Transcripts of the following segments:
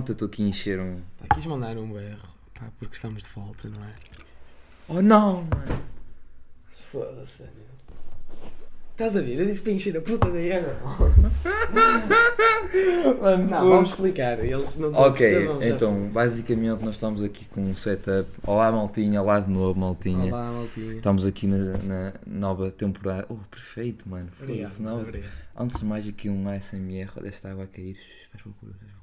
enquanto eu estou aqui a encher um. Pá, quis mandar um berro, pá, porque estamos de volta, não é? Oh não, mano! Foda-se, Estás a ver? Eu disse para encher a puta da água. Mano, Não, vamos explicar. Eles não estão a Ok, já- então, basicamente nós estamos aqui com um setup. Olá, Maltinha, olá de novo, Maltinha. Olá, maltinha. Estamos aqui na, na nova temporada. Oh, perfeito, mano. Obrigado. Nova... obrigado. Antes de mais, aqui um ASMR. Olha esta água a cair. Faz procura, faz procura.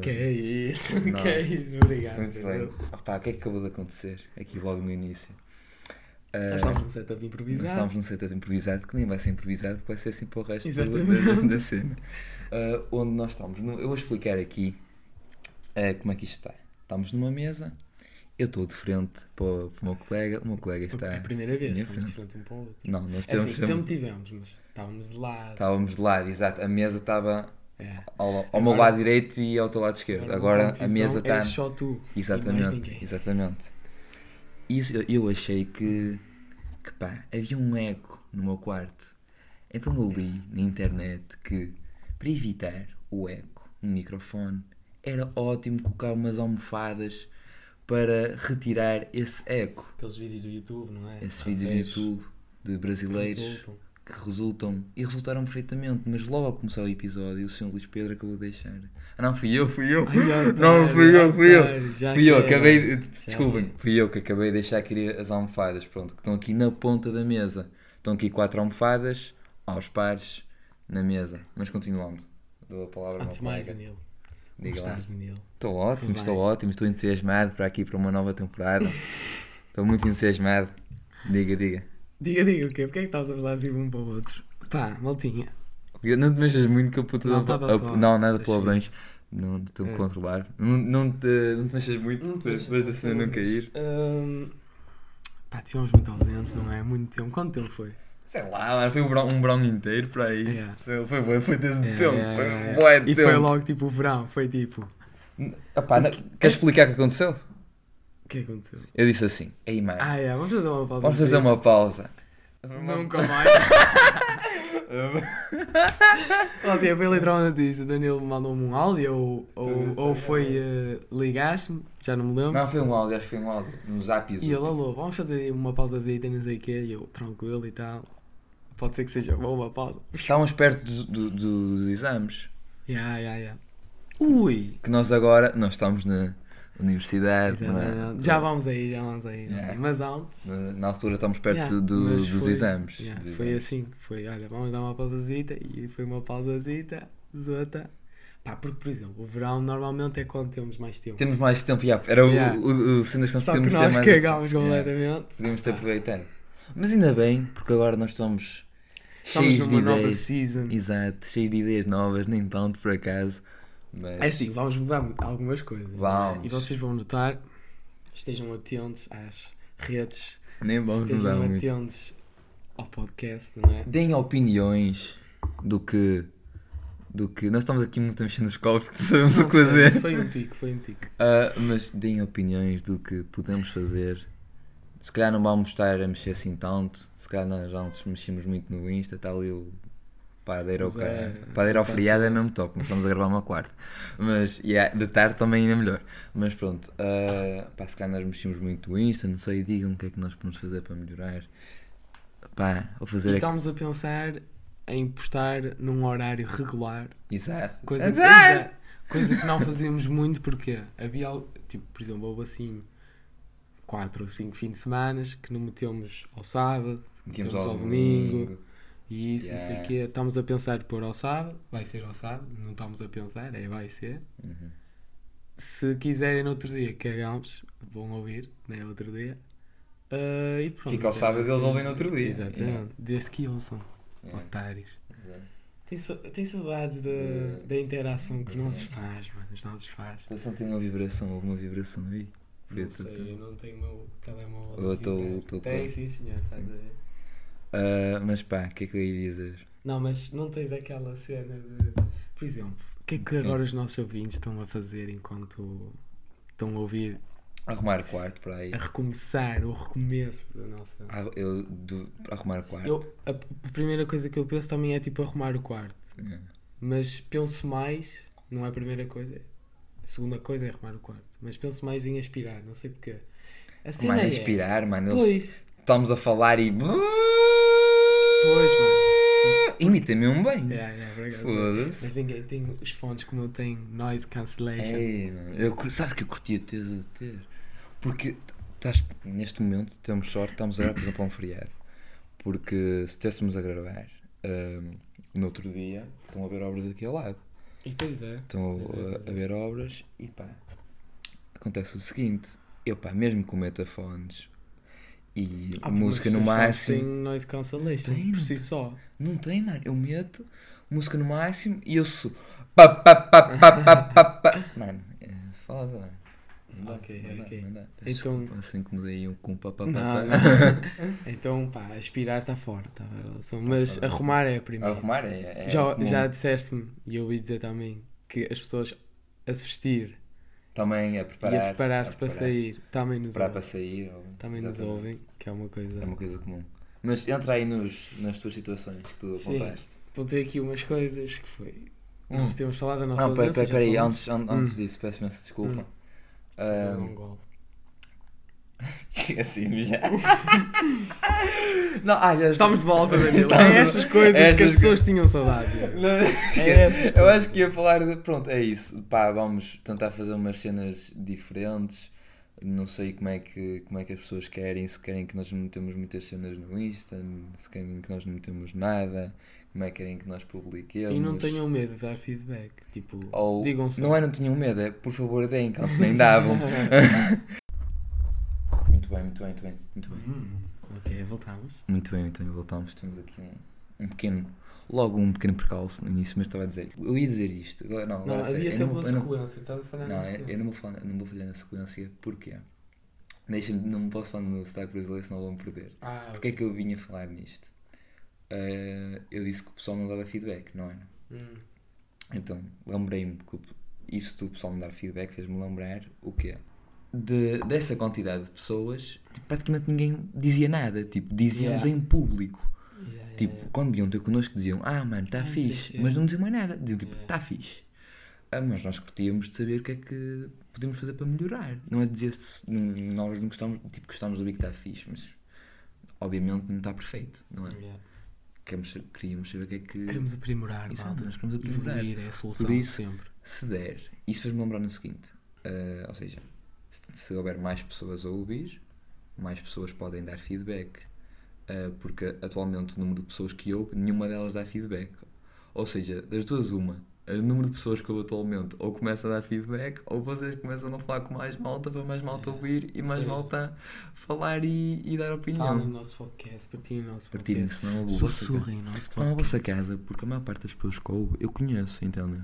Que é isso? Nossa. Que é isso? Obrigado. Muito bem. Opá, o que é que acabou de acontecer? Aqui logo no início. Ah, Nós estamos num setup nós improvisado. estamos num setup improvisado que nem vai ser improvisado, porque vai ser assim para o resto da, da- da cena. Ah, onde nós estamos. No- Eu vou explicar aqui ah, como é que isto está. Estamos numa mesa, eu estou de frente para o, para o meu colega, o meu colega está. É a primeira vez, estamos de frente. um para o outro. Não, nós É temos assim, sempre tivemos, mas estávamos de lado. estávamos de lado, exato. A mesa estava É. ao, ao Agora- meu lado direito e ao teu lado esquerdo. Agora, a mesa está. És só tu. Exatamente, exatamente. Isso, eu, eu achei que, que pá, havia um eco no meu quarto. Então eu li na internet que para evitar o eco no microfone era ótimo colocar umas almofadas para retirar esse eco. Aqueles vídeos do YouTube, não é? Esses vídeos Rafeiros YouTube de brasileiros resultam. Que resultam e resultaram perfeitamente, mas logo ao começar o episódio o Sr. Luís Pedro acabou de deixar. Ah não, fui eu, fui eu. Ai, Não, fui eu, fui eu. Fui eu, acabei. de- Desculpem, fui eu que acabei de deixar aqui as almofadas, pronto, que estão aqui na ponta da mesa. Estão aqui quatro almofadas, aos pares, na mesa. Mas continuando, dou a palavra ao Antes meu mais, colega. Danilo. Como Diga lá. estás, Danilo? Estou ótimo, Tudo estou bem. ótimo, estou entusiasmado para aqui para uma nova temporada. estou muito entusiasmado. Diga, diga. Diga, diga o quê? Porquê é que estás a falar assim um para o outro? Pá, maltinha. Não te mexas muito que a puta Não, a- só- não, nada deixei. palavrões. Não estou a É. controlar. Não, não, te, não te mexas muito, Não te deixa- da cena não cair. Hum, pá, tivemos muito ausentes, não é? Muito tempo. Quanto tempo foi? Sei lá, foi um verão, um verão inteiro para aí. É. Foi, foi, foi, foi desse É, tempo. é, foi é, um bué de E tempo. foi logo tipo o verão. Foi tipo. Não- queres explicar o que aconteceu? O que aconteceu? Eu disse assim, ei mano, Ah, é, vamos fazer uma pausa. vamos fazer uma pausa. Nunca mais. Ontem foi literalmente isso. O Danilo mandou-me um áudio ou, ou, ou foi. eh, ligaste-me, já não me lembro. Não, foi um áudio, acho que foi um áudio. No zap e ele, alô, vamos fazer uma pausazita, não sei o quê. E eu, tranquilo e tal. Pode ser que seja boa uma pausa. Estávamos perto do- do- do- dos exames. Ya, ya, ya. Ui! Que nós agora, nós estamos na universidade. é? Já vamos aí, já vamos aí. Yeah. sei. Mas antes. Na- altura estamos perto Yeah, do- dos foi- exames. yeah, Dos foi exames. assim, foi, olha, vamos dar uma pausazita e foi uma pausazita, zota. Pá, porque, por exemplo, o verão normalmente é quando temos mais tempo. Temos mais tempo, yeah, era Yeah. o, o, o cena que nós Só que podemos ter nós mais. cagámos completamente. Podíamos ter Ah, aproveitado. Mas ainda bem, porque agora nós estamos Estamos cheios de numa nova ideias. season. Exato, cheios de ideias novas, nem tanto por acaso. Mas É assim, vamos mudar algumas coisas. é? Vamos. E vocês vão notar, estejam atentos às redes, nem vamos mudar estejam muito. atentos ao podcast, não é? Deem opiniões do que. Do que. Nós estamos aqui muito a mexer nos copos porque não sabemos o Não que sei, fazer. Foi um tique, foi um tique. Ah, mas deem opiniões do que podemos fazer. Se calhar não vamos estar a mexer assim tanto. Se calhar nós já nos mexemos muito no Insta, está ali o padeiro Mas é- padeiro ao tá feriado é mesmo top, estamos a gravar uma quarta. Mas yeah, de tarde também ainda melhor. Mas pronto, ah, pá, se calhar nós mexemos muito no Insta, não sei, digam o que é que nós podemos fazer para melhorar. Pá, vou fazer E aqui. estamos a pensar em postar num horário regular, Exato. coisa que, Exato. coisa que não fazíamos muito porque havia, tipo, por exemplo, houve assim 4 ou 5 fins de semana que não metemos ao sábado, Metemos metemos ao ao domingo, domingo. E isso, não sei o Yeah. quê. Estamos a pensar pôr ao sábado, vai ser ao sábado, não estamos a pensar, é vai ser. Uhum. Se quiserem no outro dia, cagamos, vão ouvir, né, outro dia. Ah, e pronto, Fica ao sábado e eles ouvem no outro dia. Exatamente, Yeah. desde que ouçam, Yeah. otários. Exato. Tem, sa- tem saudades da, De- da interação com os nossos fãs, mano. Os nossos. Estou a sentir uma vibração, alguma vibração aí. Não sei, eu não tenho o meu telemóvel. Eu tô com- Tem, sim, senhor, estás a ver. Ah, mas pá, o que é que eu ia dizer? Não, mas não tens aquela cena de. Por exemplo, o que é que agora os nossos ouvintes estão a fazer enquanto estão a ouvir Arrumar quarto para aí. a recomeçar, o recomeço da nossa. Ah, Eu, do, arrumar quarto. Eu, a, a primeira coisa que eu penso também é tipo arrumar o quarto. É. Mas penso mais, não é a primeira coisa, a segunda coisa é arrumar o quarto. Mas penso mais em aspirar, não sei porquê. A cena Mano, é- inspirar, mano. Pois, estamos a falar e. pois, mano. Imita mesmo bem. É, é, por acaso. Foda-se. Mas ninguém tem os fones como eu tenho, noise cancellation. Ei, mano, eu, sabe que eu curtia ter de ter? Porque estás, neste momento temos sorte, estamos agora, por exemplo, a um feriado. Porque se estivéssemos a gravar ahm, no outro dia, estão a ver obras aqui ao lado. E pois é. Estão Pois é, a, pois a é. ver obras e pá, acontece o seguinte: eu pá, mesmo com metafones e Ah, música no máximo. têm noise cancellation Tem, por si só. Não tem, mano. Eu meto música no máximo e eu sou. Pá, pá, pá, pá, pá, pá, pá. Mano, é foda, mano. Dá, Ok, dá, ok. dá. Então- assim que mudei um com pá, pá, pá, Não, pá. não. então, pá, aspirar está fora, tá ver? Mas fora, arrumar é a primeira. Arrumar é. é já comum. já disseste-me, e eu ouvi dizer também, que as pessoas a se vestir Também a preparar. e a preparar-se para preparar- sair também nos Preparar para ouvem. sair. ou- Também nos ouvem, que é uma coisa. É uma coisa comum. Mas entra aí nos, nas tuas situações que tu Sim. apontaste. Apontei aqui umas coisas que foi. Hum. Nós tínhamos falado da nossa Não, peraí, ausência. peraí, antes, an- antes Hum. disso, peço imensa desculpa. Hum. Não, um gol. Esqueci-me já. não, ah, já Estamos de volta, Danilo. É estas coisas que estas as pessoas tinham saudades. é. É eu acho que ia falar de. Pronto, é isso. Pá, vamos tentar fazer umas cenas diferentes. Não sei como é, que, como é que as pessoas querem. Se querem que nós não metemos muitas cenas no Insta, se querem que nós não metemos nada, como é que querem que nós publiquemos. E não tenham medo de dar feedback. Tipo, Ou, digam só. não é não tenham medo, é por favor deem, caso nem davam. Muito bem, muito bem, muito bem. Muito bem. Hum, ok, voltamos. Muito bem, então voltamos. Temos aqui um, um pequeno. Logo um pequeno percalço no início, mas estava a dizer. Eu ia dizer isto. Agora, não, Não, agora, sério, havia eu sempre não- uma eu não- sequência. Estás a falhar Não, na eu, eu sequência. não vou falar, eu não vou falhar na sequência. Porquê? Deixa-me, não me posso falar no sotaque brasileiro, senão vou-me perder. Ah, Porquê é que eu vinha falar nisto? Eh, eu disse que o pessoal não dava feedback, não é? Hum. Então, lembrei-me que isso do pessoal me dar feedback fez-me lembrar o quê? De, dessa quantidade de pessoas, tipo, praticamente ninguém dizia nada. Tipo, dizíamos Yeah. em público. Yeah, yeah, Tipo, quando vinham ter connosco diziam, ah mano, está fixe, mas não diziam mais nada, diziam tipo, está fixe. Ah, mas nós curtíamos de saber o que é que podemos fazer para melhorar. Não é dizer se nós não gostamos, tipo, gostamos ouvir que está fixe, mas obviamente não está perfeito, não é? Queremos, queríamos saber o que é que Queremos aprimorar, Exato, malta. nós queremos aprimorar. Evoluir é a solução Por isso- sempre. se der. Isso fez-me lembrar no seguinte, ah, ou seja, se, houver mais pessoas a ouvir, mais pessoas podem dar feedback. Ah, porque atualmente o número de pessoas que ouve, nenhuma delas dá feedback. Ou seja, das duas uma, o número de pessoas que ouve atualmente ou começa a dar feedback ou vocês começam a não falar com mais malta para mais malta ouvir e mais Sim. malta falar e, e dar Falem opinião. no nosso podcast, partilhem o nosso Partilhem, podcast. senão a vossa, Sussurrem o nosso senão vossa podcast. casa, porque a maior parte das pessoas que ouve eu conheço, entendem?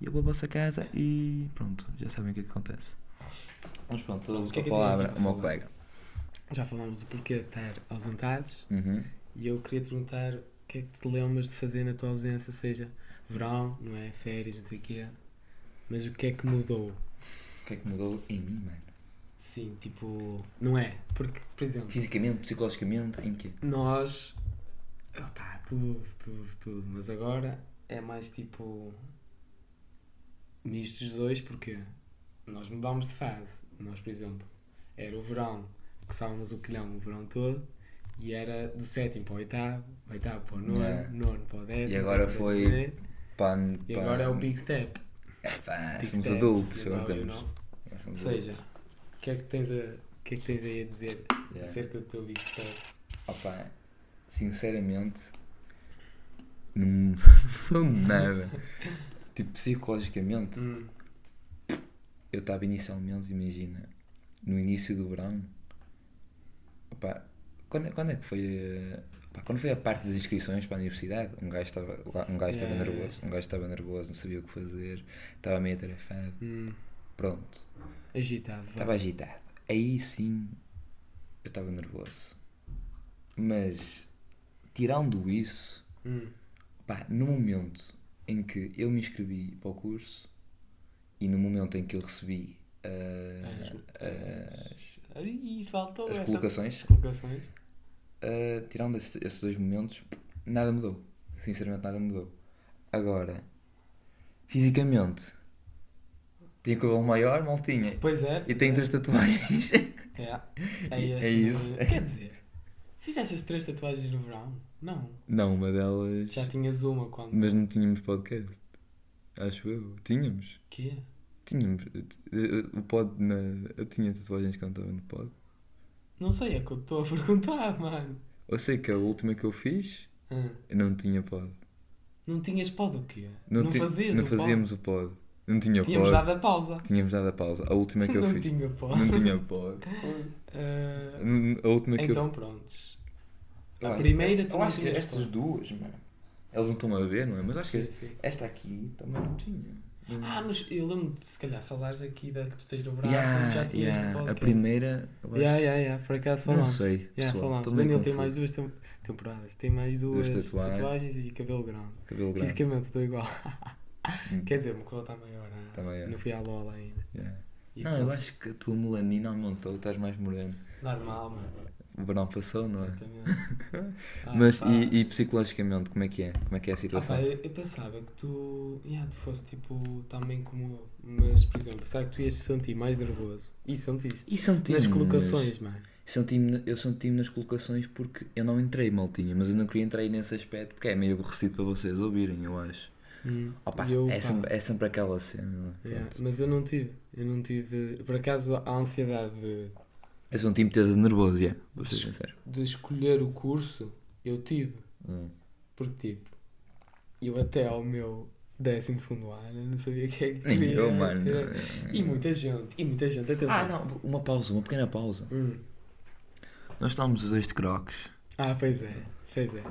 E eu vou à vossa casa e pronto, já sabem o que é que acontece. Mas pronto, dou O que é a palavra ao meu colega. Já falámos do porquê de estar ausentados Uhum. e eu queria te perguntar o que é que te lembras de fazer na tua ausência, seja verão, não é? Férias, não sei o quê. Mas o que é que mudou? O que é que mudou em mim, mano? Sim, tipo, não é? Porque, por exemplo, Fisicamente, psicologicamente, em quê? nós. Opá, tudo, tudo, tudo. Mas agora é mais tipo. Mistos dois, porque nós mudámos de fase. Nós, por exemplo, era o verão, coçávamos o quilhão o verão todo, e era do sétimo para o oitavo, oitavo para o nono, Yeah. nono para o décimo. E agora décimo foi para o primeiro, Pan, E agora é o Big Step. É pá, somos step, adultos, agora temos. Ou seja, o que é que tens, a, que é que tens aí a dizer Yeah. acerca do teu Big Step? Opa, sinceramente, não não nada. Tipo, psicologicamente, Hum, eu estava inicialmente, imagina, no início do verão. Opa, quando, é- quando é que foi. eh, pá, quando foi a parte das inscrições para a universidade, um gajo estava um gajo estava Yeah. nervoso, um gajo estava nervoso, não sabia o que fazer, estava meio atarefado. hum, Pronto, agitado. estava agitado. Aí sim eu estava nervoso. Mas tirando isso, Hum, pá, no momento em que eu me inscrevi para o curso e no momento em que eu recebi ah, As- as, faltou as essa. colocações. As colocações. ah, tirando esses, esses dois momentos, nada mudou. Sinceramente, nada mudou. Agora, fisicamente, tinha cabelo maior, mal tinha. Pois é. E tem pois três tatuagens. é. É, é, este, É isso. Quer dizer, fizeste as três tatuagens no verão? Não. Não, uma delas. Já tinhas uma quando. Mas não tínhamos podcast. Acho eu. Tínhamos. Quê? Tínhamos. O pod na. Eu tinha tatuagens quando estava no pod. Não sei, é que eu estou a perguntar, mano. Eu sei que a última que eu fiz, Ah, eu não tinha pod. não tinhas pod o quê? Não, ti- fazias Não o pod? fazíamos o pod. Não tinha Tínhamos pod. dado a pausa. Tínhamos dado a pausa. A última que eu não fiz. tinha pod. Não tinha pod. Ah, A última que então prontos. eu. a primeira tu eu não acho que estas pod. duas, mano. Eles não estão a ver, não é? Mas acho que Sim, sim. esta aqui também não tinha. Não- Ah, mas eu lembro de se calhar falares aqui da que tu tens no braço Yeah, já tinhas yeah. A primeira. eu acho- Yeah, yeah, yeah, por acaso Não sei. Yeah, falámos. Daniel tem mais duas tem- temporadas, tem mais duas, Duas tatuagens. tatuagens e cabelo grande. Cabelo grande. Fisicamente estou igual. Hum. Quer dizer, o meu cabelo está maior. né? Também é. Não fui à Lola ainda. Yeah. Não, eu acho que a tua melanina aumentou, estás mais moreno. Normal, mano. O verão passou, não é? Exatamente. Ah, Mas e, e psicologicamente, como é que é? Como é que é a Ah, situação? pá, eu, eu pensava que tu, yeah, tu fosse tipo também como eu, mas por exemplo, pensava que tu ias sentir mais nervoso e sentiste E senti nas colocações, mano. Senti-me, eu senti-me nas colocações porque eu não entrei, maltinha, mas eu não queria entrar aí nesse aspecto porque é meio aborrecido para vocês ouvirem, eu acho. Hum. Opa, eu, é, sempre, é sempre aquela cena. yeah, mas eu não tive, eu não tive, por acaso a ansiedade de, Eu senti-me ter nervoso, yeah, vou ser sincero. de escolher o curso, eu tive, Hum. porque tipo, eu até ao meu décimo segundo ano eu não sabia o que é que queria. eu, mano. E muita gente, e muita gente, atenção. Ah, não, uma pausa, uma pequena pausa. Hum. Nós estávamos os dois de crocs. Ah, pois é, pois é.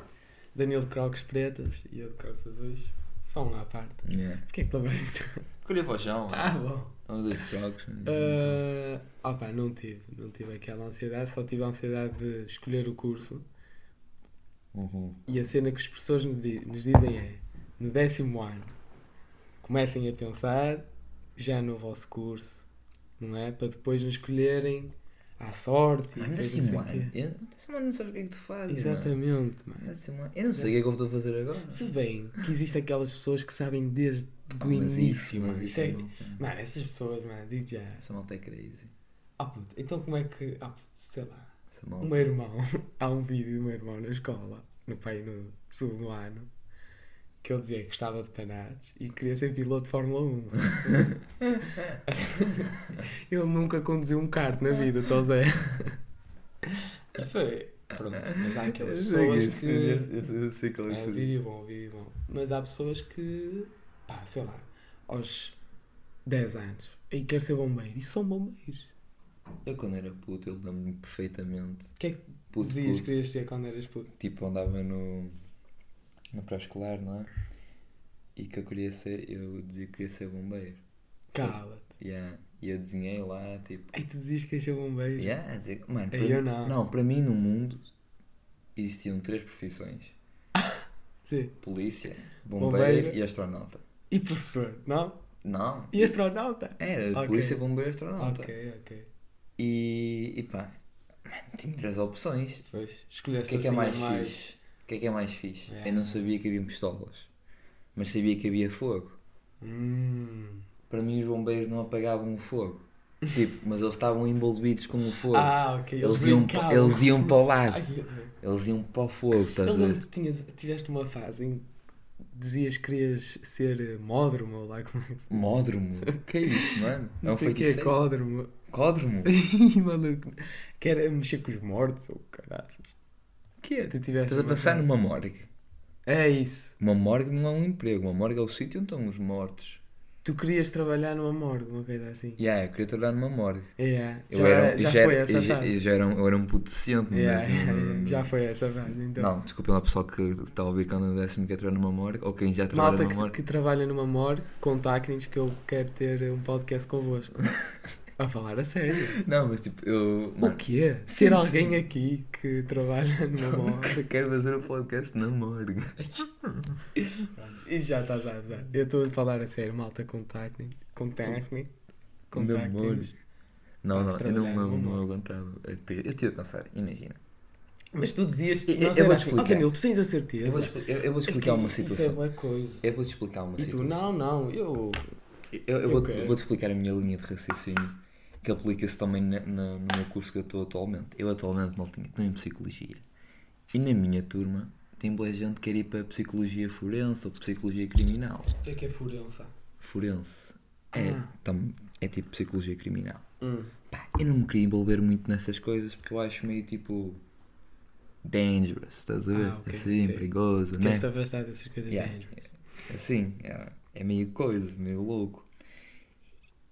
Daniel de Crocs pretas e eu de Crocs azuis. Só um à parte. Yeah. Porquê que tu disso? Colhei para o chão. Ah, bom. Estávamos os dois de crocs. Ah, ah pá, não tive. Não tive aquela ansiedade. Só tive a ansiedade de escolher o curso. Uhum. E a cena que os professores nos, di- nos dizem é: no décimo ano, comecem a pensar já no vosso curso, não é? Para depois nos escolherem à sorte. e Ah, depois décimo não ano. sei o quê. Eu- Décimo ano não sabes o que é que tu fazes. Exatamente, mano. mano. Eu não sei o que é que eu estou a fazer agora. Se bem que existem aquelas pessoas que sabem desde Ah, o início, mano. isso é-. Mano, essas pessoas, mano, digo já. Essa malta é crazy. Ah, puto, então como é que. Ah, puto, sei lá. O meu irmão, há um vídeo do meu irmão na escola, no pai no segundo ano, que ele dizia que gostava de panados e queria ser piloto de Fórmula 1. ele nunca conduziu um kart na vida, tô Zé. Isso é. Pronto, mas há aquelas pessoas que. Eu sei qual é É, esse vídeo bom, vídeo bom. Mas há pessoas que, pá, sei lá, aos 10 anos, e quero ser bombeiro, e são bombeiros. Eu quando era puto, eu lembro-me perfeitamente. O que é que Puto, dizias que querias ser quando eras puto? Tipo, andava no. No pré-escolar, não é? E que eu queria ser. Eu dizia que queria ser bombeiro. Cala-te. Yeah. E eu desenhei lá, tipo. Aí tu dizias que querias ser bombeiro? Yeah, dizer, mano, para eu mim- não. não, para mim no mundo existiam três profissões: Sim. polícia, bombeiro, Bombeiro. e astronauta. E professor, não? Não, E astronauta? era Ok. polícia, bombeiro e astronauta. Ok, ok. E, e pá, mano, tinha três opções. Pois, O que é que é assim mais, a fixe? O que é que é mais fixe? Yeah. Eu não sabia que havia pistolas, mas sabia que havia fogo. Hum. Para mim, os bombeiros não apagavam o fogo. Tipo, mas eles estavam envolvidos com o fogo. Ah, ok. eles, iam, pa- brincavam. eles iam para o lado. Ai, Eles iam para o fogo, estás a ver? tu tinhas, tiveste uma fase em que dizias que querias ser eh, módromo, ou lá como é que se? Módromo? que é isso, mano? Não sei o que é códromo. Códromo? Ih, maluco. Que era mexer com os mortos, ou caraças. Que é? Tu tiveste Estás a pensar numa morgue. É isso. Uma morgue não é um emprego. Uma morgue é o sítio onde estão os mortos. Tu querias trabalhar numa morgue, uma coisa assim. Yeah, eu queria trabalhar numa morgue. É, Eu já, era, já já foi essa fase. eu já era um, eu era um puto decente, mas Yeah, yeah, não- já foi essa fase, então. Não, desculpem lá pessoal que está a ouvir quando anda décimo e quer trabalhar numa morgue, ou quem já trabalha Malta numa que, morgue. que trabalha numa morgue, contactem-nos que eu quero ter um podcast convosco. a falar a sério. Não, mas tipo, eu. O Mano, quê? Sim, Ser alguém sim. aqui que trabalha numa morgue. quero fazer o podcast na morgue. E já estás a usar. Eu estou a falar a sério, malta, contactem. Contactem. o molho. Não, não, eu não, não, não aguentava. Eu eu tive a pensar, imagina. Mas tu dizias que Eu- não eu sei vou-te assim, oh explicar. Danilo, tu tens a Eu certeza. vou, expli- eu, eu vou te explicar uma Isso é situação. boa coisa. Eu vou-te explicar uma E tu, situação. não, não, eu. Eu, eu Eu vou, vou-te explicar a minha linha de raciocínio que aplica-se também na- na- no meu curso que eu estou atualmente. Eu atualmente, maltinha, estou em Psicologia. E na minha turma tem boa gente que quer ir para Psicologia Forense ou Psicologia Criminal. O que é que é forença? Forense é, Ah. tam- é tipo Psicologia Criminal. Hum. Pá, eu não me queria envolver muito nessas coisas porque eu acho meio tipo... Dangerous, estás a ver? Ah, ok, assim, ok. perigoso, né? Queres-te afastar dessas coisas Yeah. dangerous? Assim, é, é meio coisa, meio louco.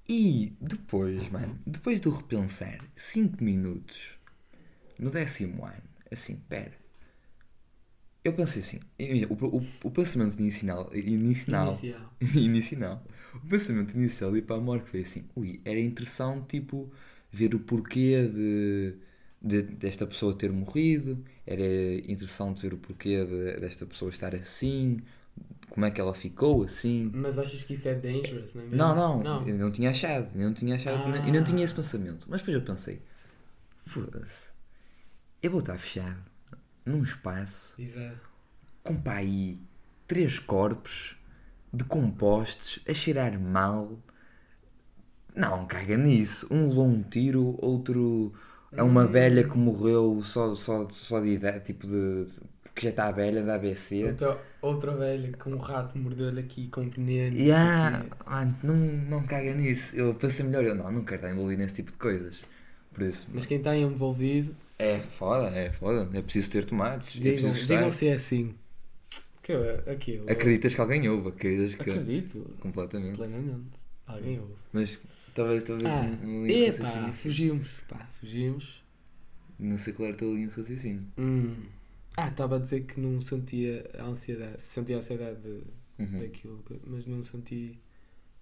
E depois, mano, depois de eu repensar 5 minutos no décimo ano, assim, pera. Eu pensei assim, o, o, o pensamento inicial, inicial, Inicial. inicial, o pensamento inicial de ir para a morte foi assim, ui, era interessante, tipo, ver o porquê de, de- desta pessoa ter morrido, era interessante ver o porquê de- desta pessoa estar assim, como é que ela ficou assim. Mas achas que isso é dangerous, não é mesmo? Não, não, Não. eu não tinha achado, eu não tinha achado Ah. e não tinha esse pensamento. Mas depois eu pensei, foda-se, eu vou estar fechado num espaço Exato. com pá aí três corpos decompostos a cheirar mal. Não, caga nisso. Um levou um tiro, outro é uma Hum. velha que morreu só, só, só de ideia, tipo de. Porque já está velha da ABC. Outra, outra velha com um rato mordeu-lhe aqui com um veneno. E não o mano, não, não caga nisso. Eu pensei melhor, eu não, não quero estar envolvido nesse tipo de coisas. Por isso, Mas quem está envolvido, é foda, é foda. É preciso ter tomates. É digam, preciso digam se é assim. Que eu, aqui, eu Acreditas que alguém ouve, acreditas que. acredito Completamente. plenamente. Alguém ouve. Mas talvez, talvez Ah, epá, fugimos. Pá, fugimos. Não sei qual era a tua linha de raciocínio. Hum. Ah, estava a dizer que não sentia a ansiedade. Sentia a ansiedade de- Uhum. daquilo, mas não senti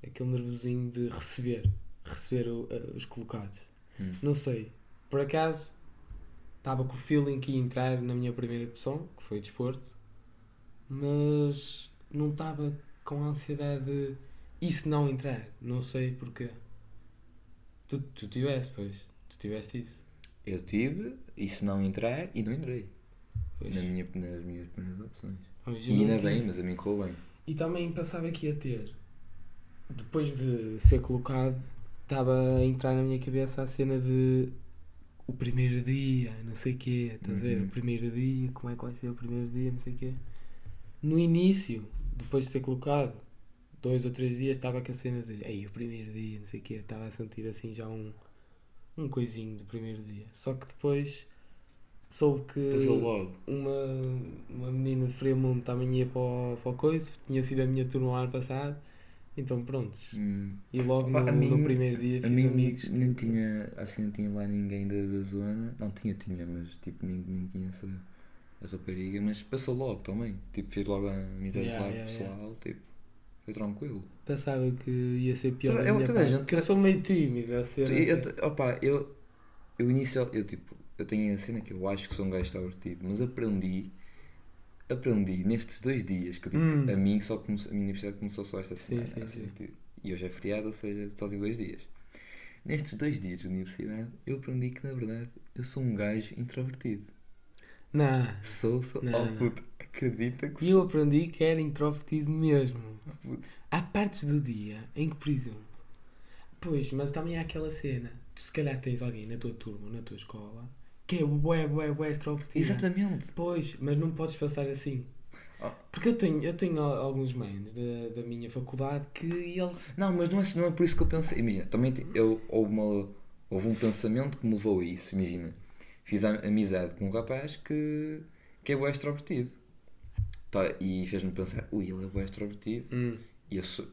aquele nervosinho de receber. Receber o- eh, os colocados. Hum. Não sei. Por acaso, estava com o feeling que ia entrar na minha primeira opção, que foi o desporto, mas não estava com a ansiedade de isso não entrar. Não sei porquê. Tu, tu tiveste, pois. Tu tiveste isso. Eu tive, e se não entrar, e não entrei. Pois. Na minha, nas minhas primeiras opções. Pois, eu E ainda bem, mas a mim correu bem. E também pensava que ia ter. Depois de ser colocado, estava a entrar na minha cabeça a cena de o primeiro dia, não sei o quê, estás a ver? Uhum. O primeiro dia, como é que vai ser o primeiro dia, não sei o quê. No início, depois de ser colocado, dois ou três dias, estava com a cena de ei, o primeiro dia, não sei o quê, estava a sentir assim já um, um coisinho do primeiro dia. Só que depois soube que uma, uma menina de Fremundo também ia para o, para o coisa, tinha sido a minha turma o ano passado, então prontos. Hum. E logo no, a no mim- primeiro dia A fiz mim amigos. não tinha, acho que não tinha lá ninguém da, da zona. Não, tinha, tinha, mas tipo, nem, nem conheço a, a rapariga. Mas passou logo também. Tipo, fiz logo a amizade Yeah, lá yeah, pessoal. Tipo, foi tranquilo. Pensava que ia ser pior. Toda- da eu- minha toda a parte, gente- eu sou meio tímido a ser. Eu, assim. eu, opa, eu, eu inicial, eu tipo, eu tenho a cena que eu acho que sou um gajo extrovertido, mas aprendi, aprendi nestes dois dias que tipo, Hum. a mim só começou, a minha universidade começou só esta Sim, semana, sim, assim, sim. tipo, e hoje é feriado, ou seja, só tive dois dias. Nestes dois dias de universidade, eu aprendi que na verdade eu sou um gajo introvertido. Não. Sou, sou, Não, oh não. puto, acredita que E eu aprendi que era introvertido mesmo. sou. puto. Há partes do dia em que, por exemplo, pois, mas também há aquela cena. Tu se calhar tens alguém na tua turma, na tua escola, que é bué, bué, bué extrovertido. Exatamente. Pois, mas não podes pensar assim. Oh. Porque eu tenho, eu tenho al- alguns manos da, da minha faculdade que eles. Não, mas não é, não é por isso que eu pensei. Imagina, também eu, houve, uma, houve um pensamento que me levou a isso. Imagina, fiz a- amizade com um rapaz que, que é bué extrovertido. Tá, e fez-me pensar, ui, ele é bué extrovertido. Hum, E, eu sou,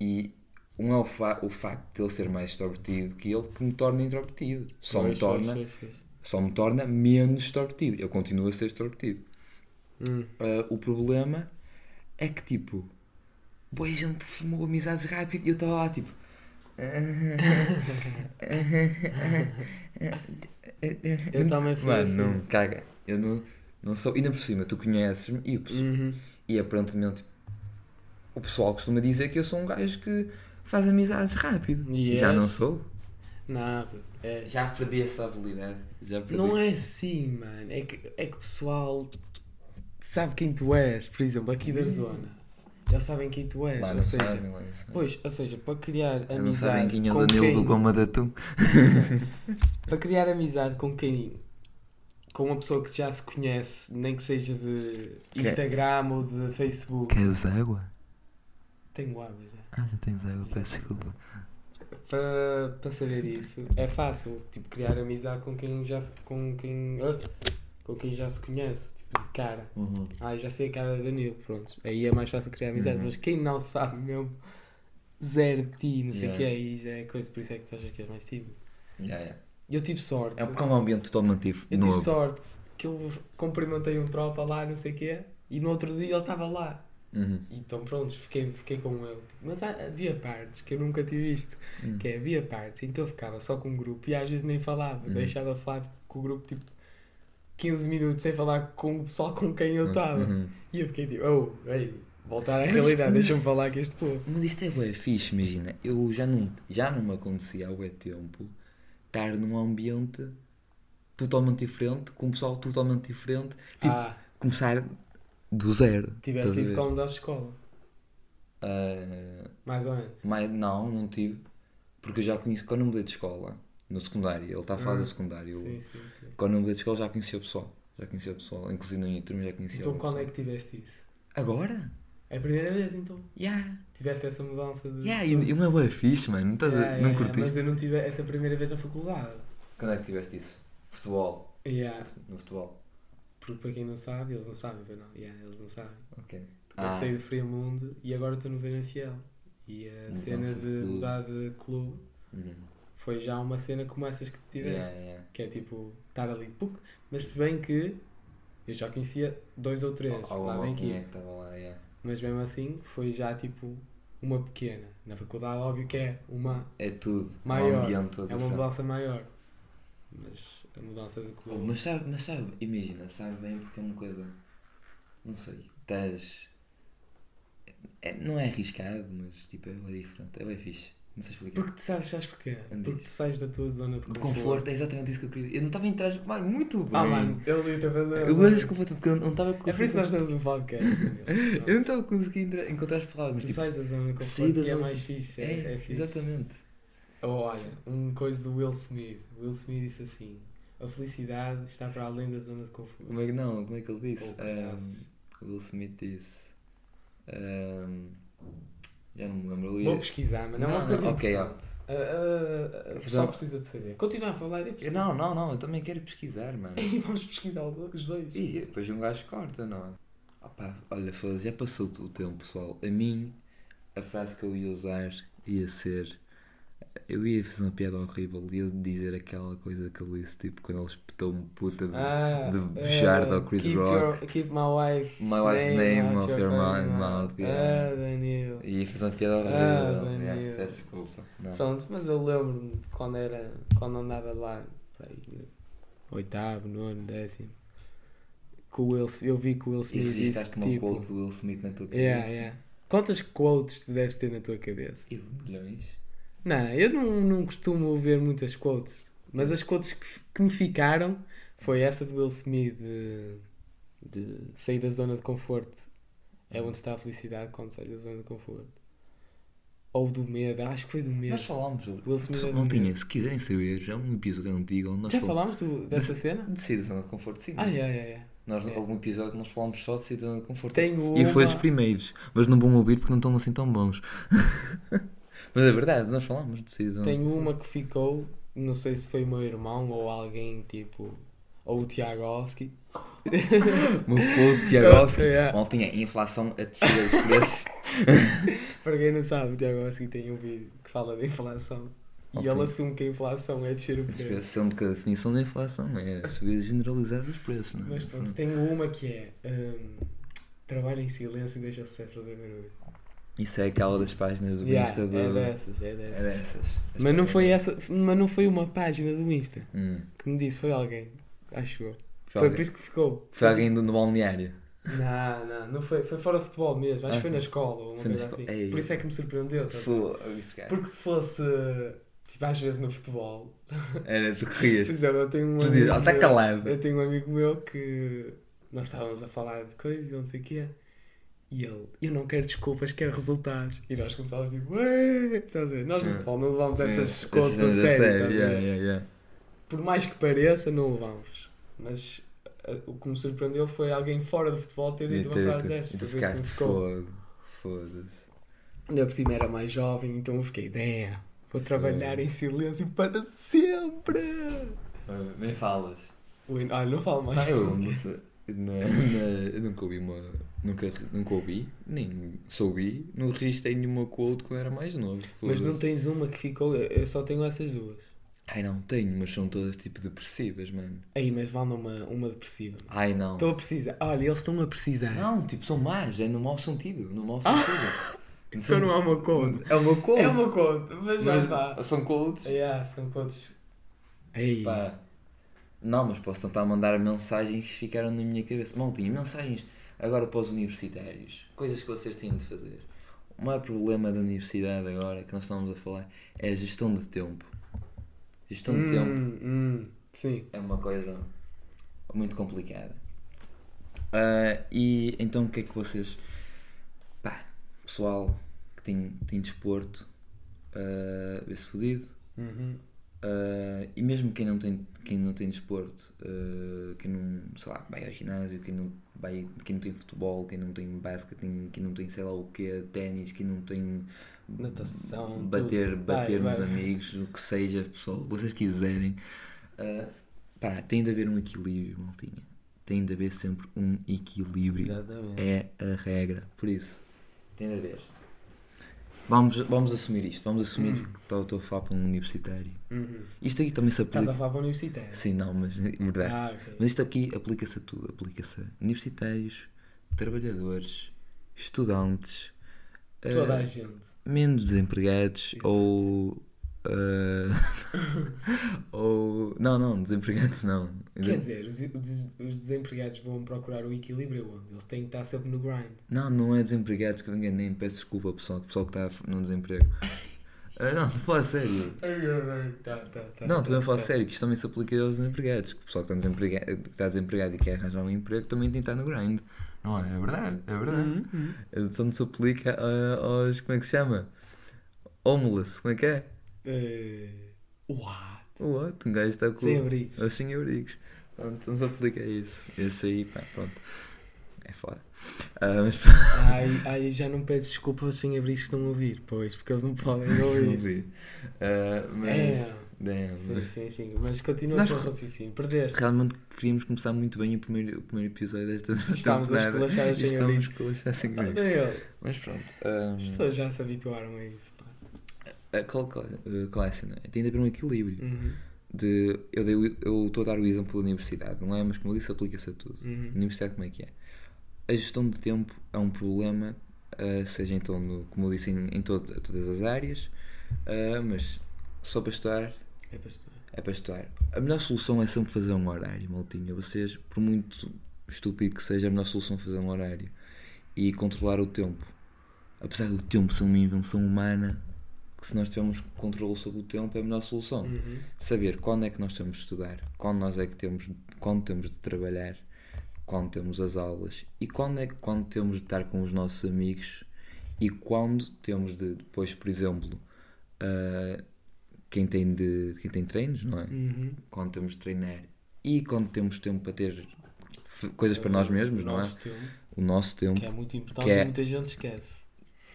e um é o, fa o facto de ele ser mais extrovertido que ele que me torna introvertido. Só, me pois, torna, pois, pois, pois. Só me torna menos extrovertido. Eu continuo a ser extrovertido. Hum. Ah, o problema é que, tipo, boa gente formou amizades rápido e eu estava lá, tipo. Eu também fui Mano, assim. não, caga. Eu não, não sou. Ainda por cima, tu conheces-me e, Uhum. e aparentemente o pessoal costuma dizer que eu sou um gajo que faz amizades rápido. Yes. Já não sou. Nada. É, Já perdi essa habilidade. Já perdi. Não é assim, mano. É que, é que o pessoal sabe quem tu és. Por exemplo, aqui da zona. Já sabem quem tu és. Lá ou não seja, sabem, lá não. Pois, ou seja, para criar Não amizade sabem quem é com o Danilo quem, do Goma de Atum. para criar amizade com quem com uma pessoa que já se conhece, nem que seja de Que- Instagram ou de Facebook. Queres água? Tenho água já. Ah, já tens água, peço desculpa. Para, para saber isso, é fácil, tipo, criar amizade com quem já se- com quem, com quem já se conhece, tipo, de cara. Ah, já sei a cara do Danilo, pronto. Aí é mais fácil criar amizade, Uhum. mas quem não sabe mesmo zero de ti, não sei o Yeah. que é, aí já é coisa, por isso é que tu achas que és mais tímido. Yeah, yeah. Eu tive sorte. É porque é um ambiente totalmente Eu tive novo. sorte que eu cumprimentei um tropa lá, não sei o quê, e no outro dia ele estava lá. Uhum. Então pronto, fiquei, fiquei com ele. Tipo, Mas havia partes que eu nunca tinha visto. Uhum. Que é, havia partes em que eu ficava só com o grupo e às vezes nem falava. Uhum. Deixava de falar com o grupo tipo 15 minutos sem falar com o pessoal com quem eu estava. Uhum. E eu fiquei tipo, oh, ei, voltar à Mas realidade, deixa-me falar com este povo. Mas isto é bué fixe, imagina. Eu já não, já não me acontecia há bué tempo estar num ambiente totalmente diferente, com um pessoal totalmente diferente, tipo, ah, começar do zero. tiveste isso como da escola. Ah, Mais ou menos. mas não, não tive. Porque eu já conheço, quando eu mudei de escola, no secundário, ele está a falar Ah, da secundária. eu- Sim, sim, sim. Quando eu mudei de escola já conhecia o pessoal. Já conhecia o pessoal, inclusive na minha turma já conhecia Então o quando é que tiveste isso? Agora? É a primeira vez então? Yeah. Tiveste essa mudança de. Yeah, e e não é fixe, mano. Não, estás a- Yeah, não yeah, curtiste? Mas eu não tive essa primeira vez na faculdade. Quando é que tiveste isso? Futebol. Yeah. No futebol. Porque para quem não sabe, eles não sabem, pois não. Yeah, eles não sabem. Ok. Eu Ah. saí do Friamundo e agora estou no Vena Fiel. E a Mudança cena de de mudar de clube Uhum. foi já uma cena como essas que tu tiveste. Yeah, yeah. Que é tipo, estar ali, puc, mas se bem que eu já conhecia dois ou três Alguma lá da maltinha equipe. que lá, yeah. Mas mesmo assim foi já tipo uma pequena. Na faculdade, óbvio que é uma, É tudo. Maior. Um é uma mudança maior. Mas a mudança de Oh, clube. mas sabe, mas sabe, imagina, sabe bem porque é uma coisa. Não sei, estás. É, não é arriscado, mas tipo, é bem diferente, é bem fixe. Não sei explicar. Porque tu sabes, sabes porquê? Ande Porque tu sais da tua zona de De conforto. conforto, é exatamente isso que eu queria. Eu não estava a entrar, mano, muito bem. Ah, mano, eu li a fazer. Eu lembro completamente porque eu não estava a É por isso conseguir. que nós estamos no podcast. Eu não estava a conseguir encontrar as palavras, Tu tipo, sais da zona de conforto da e é mais fixe. É, é, é fixe. exatamente. Ou olha, um coisa do Will Smith. Will Smith disse assim: A felicidade está para além da zona de conforto. Como é que não? Como é que ele disse? Oh. Um, Will Smith disse. um, já não me lembro. Vou pesquisar, mas não, é Não, uma coisa não, ok, importante. Ah, ah, Fazer só precisa de saber. Continua a falar e eu pesquiso. Não, não, não, eu também quero pesquisar, mano. E vamos pesquisar os dois. E depois um gajo corta, não é? Opa, olha, já passou o tempo, pessoal. A mim, a frase que eu ia usar ia ser. Eu ia fazer uma piada horrível e ia dizer aquela coisa que ele disse, tipo, quando ele espetou-me puta de. Ah, de ah, Bujardo ao Chris keep Rock. your- keep my wife's My wife's name out off your fucking mouth, mouth. yeah. Ah, Danilo. E ia fazer uma piada horrível. Ah, yeah, peço desculpa. Não. Pronto, mas eu lembro-me de quando era. quando andava lá, para aí, oitavo, nono, décimo. Que o Will, eu vi que o Will E Smith disse registaste que uma tipo. quote do Will Smith na tua cabeça. Yeah, yeah. Quantas quotes tu deves ter na tua cabeça? E milhões. Não, eu não, não costumo ver muitas quotes. Mas as quotes que, que me ficaram foi essa do Will Smith de, de sair da zona de conforto. É onde está a felicidade quando sai da zona de conforto. Ou do medo, acho que foi do medo. Nós falámos. Will Smith é Maltinha, medo. se quiserem saber, já é um episódio antigo onde nós Já falámos do- dessa cena? De sair da zona de conforto, sim. Ah, é, é, é. Nós, É. algum episódio que nós falámos só de sair da zona de conforto. Tenho E foi dos primeiros, mas não vão ouvir porque não estão assim tão bons. mas é verdade, nós falámos de Tenho conforto. uma que ficou, não sei se foi o meu irmão ou alguém tipo. Ou o Tiagovski. O meu quote, Tiagovski. Yeah. Maltinha, inflação a os preços. Para quem não sabe, o Tiagovski tem um vídeo que fala de inflação. E ele assume que a inflação é descer o preço. sendo que a definição da inflação é a subida generalizada dos preços, não é? Mas pronto, tenho uma que é. hum, trabalha em silêncio e deixa o sucesso fazer barulho. Isso é aquela das páginas do Yeah, Insta do. É dessas, é É dessas. dessas. Mas não foi essa, mas não foi uma página do Insta Hum. que me disse, foi alguém, acho eu. Foi, Foi por isso que ficou. foi alguém do, do balneário. Não, não, não foi, foi fora de futebol mesmo. Acho Ah, que foi na escola ou uma coisa assim. Ei. Por isso é que me surpreendeu. tá. Porque se fosse, tipo, às vezes no futebol. Era, tu corrias. exemplo, eu tenho um amigo. "Ah, tá meu- calado." Eu tenho um amigo meu que nós estávamos a falar de coisas e não sei o quê. E ele, eu não quero desculpas, quero resultados. E nós começámos tipo, ué, estás a ver? Nós no É. futebol não levamos essas É, coisas a sério. a yeah, yeah, yeah. Por mais que pareça, não levamos. Mas uh, o que me surpreendeu foi alguém fora do futebol ter dito uma frase dessas. e tu ficaste fogo. Foda-se. Ainda por cima era mais jovem, então eu fiquei, damn, vou trabalhar em silêncio para sempre. Nem falas. Ah, não falo mais. Ah, eu, na, na- eu nunca ouvi uma. Nunca, nunca ouvi, nem soubi, não registrei nenhuma quote quando era mais novo. Mas não tens uma que ficou, eu só tenho essas duas. Ai não tenho, mas são todas tipo depressivas, mano. Aí, mas vale uma, uma depressiva. Ai não. Estou a precisar. Olha, eles estão a precisar. Não, tipo, são más, é no mau sentido. No mau Ah! sentido. Isso não é uma quote. É uma quote. É uma quote, mas já Mas está. São quotes. Yeah, são quotes. Ei. Pá. Não, mas posso tentar mandar mensagens que ficaram na minha cabeça. Maltinha, mensagens agora para os universitários. Coisas que vocês têm de fazer. O maior problema da universidade agora, que nós estamos a falar, é a gestão de tempo. Gestão de Hum, tempo hum, sim. é uma coisa muito complicada. Ah, e então o que é que vocês. Pá, pessoal que tem, tem desporto, uh, vê-se fodido. Uhum. Uh, e mesmo quem não tem, quem não tem desporto, uh, quem não, sei lá, vai ao ginásio, quem não, vai, quem não tem futebol, quem não tem basquete, quem, não tem sei lá o que, ténis, quem não tem Natação. bater, tudo. bater Vai, nos vai. amigos, o que seja, pessoal, vocês quiserem. Uh, pá, tem de haver um equilíbrio, maltinha. Tem de haver sempre um equilíbrio. Exatamente. É a regra. Por isso, tem de haver. Vamos, vamos assumir isto. Vamos assumir Hum. que estou a falar para um universitário. Uhum. Isto aqui também se Estás aplica. a falar para o universitário? Sim, não, mas verdade. Ah, ok. Mas isto aqui aplica-se a tudo. Aplica-se a universitários, trabalhadores, estudantes, Toda eh, a gente. menos desempregados Exato. ou. eh, ou. Não, não, desempregados não. Quer dizer, os, os- os desempregados vão procurar o equilíbrio onde? Eles têm que estar sempre no grind. Não, não é desempregados que eu me enganei. Peço desculpa pessoal, pessoal que está no desemprego. Ah, não, estou a falar sério. Tá, tá, tá. Não, tá, também falar tá. sério, que isto também se aplica aos desempregados. Que o pessoal que está desempregado, que está desempregado e quer arranjar um emprego também tem que estar no grind. Não é? É verdade, é verdade. Uhum, uhum. Então não se aplica ah, aos. Como é que se chama? Homeless, como é que é? Eh, what? What? Um gajo está com. Sem abrigos. Aos sem abrigos. Pronto, não se aplica a isso. Esse aí, pá, pronto. É foda. Ah, mas Ai, ai, já não peço desculpa aos sem abrigos que estão a ouvir, pois, porque eles não podem ouvir. vi. Ah, mas. É, Damn, sim, sim, sim. Mas continua Nós o teu raciocínio. Perdeste. Realmente queríamos começar muito bem o primeiro, o primeiro episódio desta Estávamos a esculachar sem Estamos a esculachar sem Ah, Mas pronto. ah, as pessoas já se habituaram a isso. Pá. ah, qual, qual, ah, qual é a cena? Tem de haver um equilíbrio. Uhum, De, eu dei o- eu estou a dar o exemplo da universidade, não é? Mas como eu disse, aplica-se a tudo. uhum. Universidade, como é que é? A gestão de tempo é um problema, ah, seja então, no, como eu disse, em, em todo- todas as áreas, ah, mas só para estudar É para estudar. é para estudar. A melhor solução é sempre fazer um horário, maltinha. Vocês, por muito estúpido que seja, a melhor solução é fazer um horário e controlar o tempo. Apesar do tempo ser uma invenção humana, que se nós tivermos controle sobre o tempo é a melhor solução. Uhum. Saber quando é que nós temos de estudar, quando nós é que temos, quando temos de trabalhar, quando temos as aulas e quando é que quando temos de estar com os nossos amigos e quando temos de depois, por exemplo, ah, quem tem de quem tem treinos, não é? Uhum. Quando temos de treinar e quando temos tempo para ter coisas para nós mesmos, o não é? tempo, O nosso tempo que é muito importante Que é- e muita gente esquece.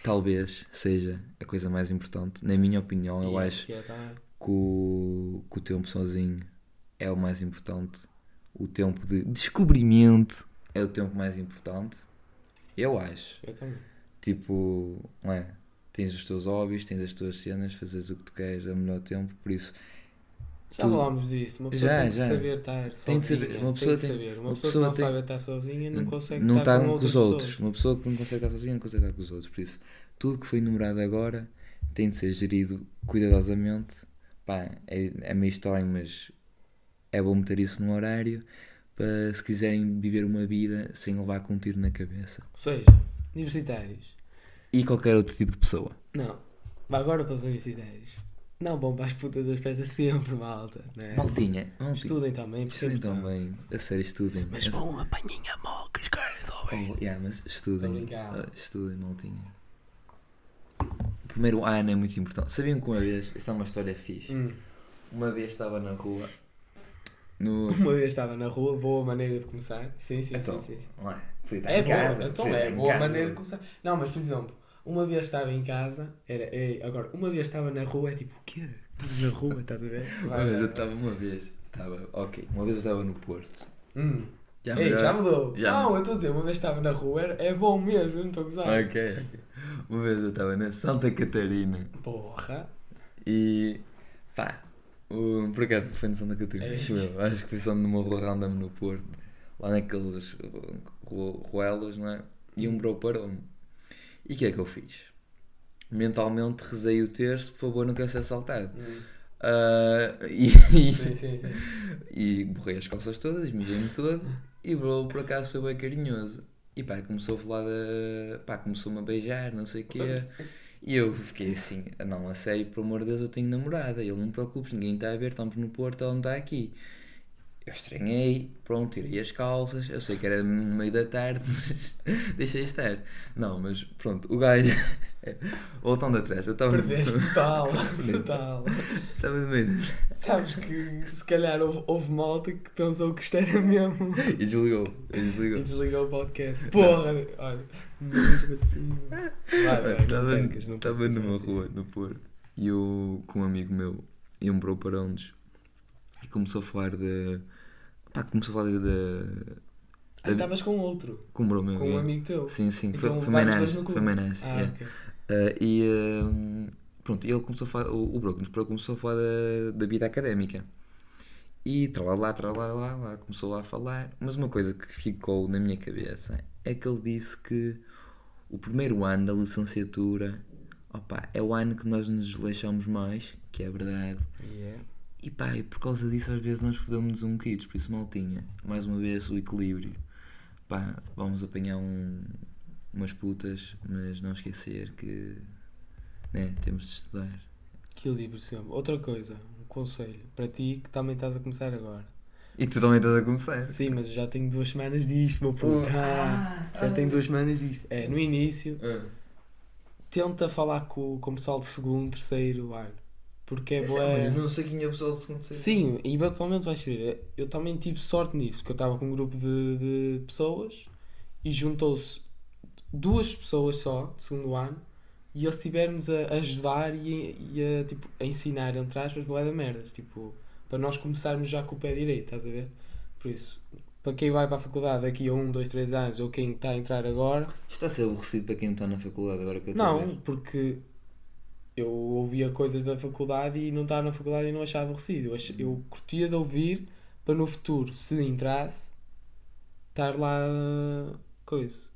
Talvez seja a coisa mais importante. Na minha opinião, eu acho que é, tá, que o, que o tempo sozinho é o mais importante. O tempo de descobrimento é o tempo mais importante. Eu acho. Eu também. Tipo, não é? Tens os teus hobbies, tens as tuas cenas, fazes o que tu queres a melhor tempo, por isso Já falámos disso. Uma pessoa Já, tem que já. saber estar sozinha. Tem de saber- uma pessoa tem que saber. Uma, uma pessoa, pessoa que não tem- sabe estar sozinha não consegue não estar está com com, os outros. pessoas. Uma pessoa que não consegue estar sozinha não consegue estar com os outros. Por isso, tudo que foi enumerado agora tem de ser gerido cuidadosamente. Pá, é, é meio estranho, mas é bom meter isso no horário. para se quiserem viver uma vida sem levar com um tiro na cabeça. Ou seja, universitários. E qualquer outro tipo de pessoa. Não. Vai agora para os universitários. Não vão para as putas das festas sempre, malta. Né? Maltinha, maltinha. Estudem também, é Estudem também. A sério, estudem. Mas vão uma panhinha mocas, cara. Oh, yeah, mas estudem. Ah, estudem, maltinha. O primeiro ano é muito importante. Sabiam que uma vez, esta é uma história fixe. Hum. Uma vez estava na rua. No. Uma vez estava na rua, boa maneira de começar. Sim, sim, Então, sim, sim. sim. Não é? Fui estar É em boa, casa. então é boa maneira de começar. Não, mas por exemplo, uma vez estava em casa, era. Ei, agora, uma vez estava na rua, é tipo, o quê? Estás na rua, estás a ver? Uma Vai, vez eu estava uma vez. Estava, ok. Uma vez eu estava no Porto. Hum. Já Ei, já mudou. Já não, eu estou a dizer, uma vez estava na rua, era, é bom mesmo, eu não estou a gozar. Ok, ok. Uma vez eu estava na Santa Catarina Porra. e. pá. O, por acaso foi na Santa Catarina, É acho eu. Acho que foi só numa rua random no Porto. Lá naqueles ruelas, não é? E um bro parou-me. E o que é que eu fiz? Mentalmente rezei o terço, por favor, não quero ser assaltado. Hum. Ah, e, Sim, sim, sim. e borrei as calças todas, mijei-me todo e o bro por acaso foi bem carinhoso. E pá, começou a falar da. pá, começou-me a beijar, não sei o quê. E eu fiquei assim, "Ah, não, a sério, por amor de Deus, eu tenho namorada, ele não te preocupes, ninguém está a ver, estamos no Porto, ela não está aqui. Eu estranhei, pronto, tirei as calças, eu sei que era no meio da tarde, mas deixei estar. Não, mas pronto, o gajo, voltando atrás, eu estava Perdeste total, total. estava no meio Sabes que se calhar houve, houve malta que pensou que isto era mesmo. e desligou, e desligou. E desligou o podcast. Porra, olha. Mesmo assim. Vai, vai, não Estava não estava numa rua no Porto e eu com um amigo meu e um bro parou-nos e começou a falar de. pá, começou a falar de. Ah, estavas com outro, com um com um amigo teu. Sim, sim, foi, Então, foi no foi. Menage, Ah, yeah. ok. Ah, e hum, pronto, ele começou a falar, o, o bro começou a falar da, da vida académica. E tralá, tralá, lá, lá, começou lá a falar. Mas uma coisa que ficou na minha cabeça é que ele disse que o primeiro ano da licenciatura opa, é o ano que nós nos desleixamos mais, que é verdade. Yeah. E pá, e por causa disso às vezes nós fodemos um bocadinho, por isso maltinha. Mais uma vez o equilíbrio. Pá, vamos apanhar um, umas putas, mas não esquecer que né, temos de estudar. Equilíbrio sempre. Outra coisa, um conselho para ti que também estás a começar agora. E tu também estás a começar. Sim, mas já tenho duas semanas disto, meu puto. Ah, já tenho duas semanas disto. É, no início, Ah. tenta falar com, com o pessoal de segundo, terceiro ano. Porque é boa. mas não sei quem é o pessoal do segundo século. Sim, e eventualmente vais ver. Eu também tive sorte nisso, porque eu estava com um grupo de, de pessoas e juntou-se duas pessoas só, de segundo ano, e eles tiveram-nos a ajudar e, e a, tipo, a ensinar, entre aspas, boé da merdas. Tipo, para nós começarmos já com o pé direito, estás a ver? Por isso, para quem vai para a faculdade daqui a um, dois, três anos, ou quem está a entrar agora, Isto está a ser aborrecido para quem não está na faculdade agora que eu estou não, porque eu ouvia coisas da faculdade e não estava na faculdade e não achava aborrecido. Eu, ach- eu curtia de ouvir para no futuro, se entrasse, estar lá coisa.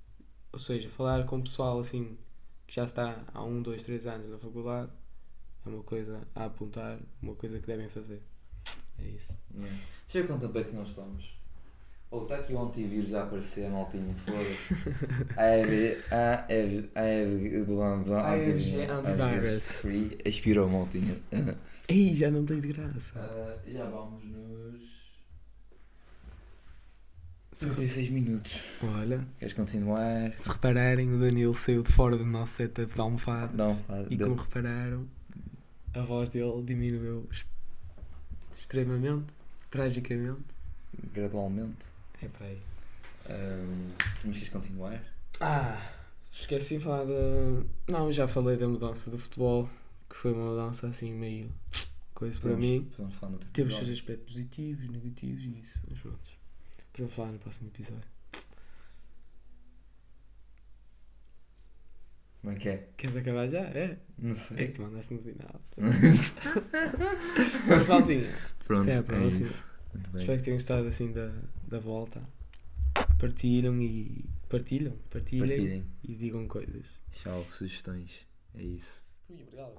Ou seja, falar com o pessoal assim que já está há um, dois, três anos na faculdade é uma coisa a apontar, uma coisa que devem fazer. É isso. Yeah. Deixa eu ver quanto tempo é que nós estamos. Oh, está aqui o antivírus a aparecer, maltinha, foda-se. AEV, AEV, AEV, AEVG antivírus antivirus. Free, expirou, maltinha. Ei, já não tens de graça. Ah, já vamos nos 56 minutos. Olha, Queres continuar? se repararem, o Danilo saiu de fora do nosso setup de almofada. Não, E deu- como repararam, a voz dele diminuiu extremamente, tragicamente. gradualmente. É para aí. Um, mas queres continuar? Ah, esqueci de falar da. Não, já falei da mudança do futebol, que foi uma mudança assim meio coisa para mim. Podemos falar no Teve os seus aspectos positivos, negativos e isso, mas pronto. Podemos falar no próximo episódio. Como é que é? Queres acabar já? É? Não É que sei. tu mandaste um sinal. Mas Valtinha, Pronto, Até à é próxima. bem. espero que tenham gostado assim da, da volta. Partilham e. Partilham, partilhem Partilhem. e digam coisas. Tchau, sugestões. É isso. Ui, obrigado.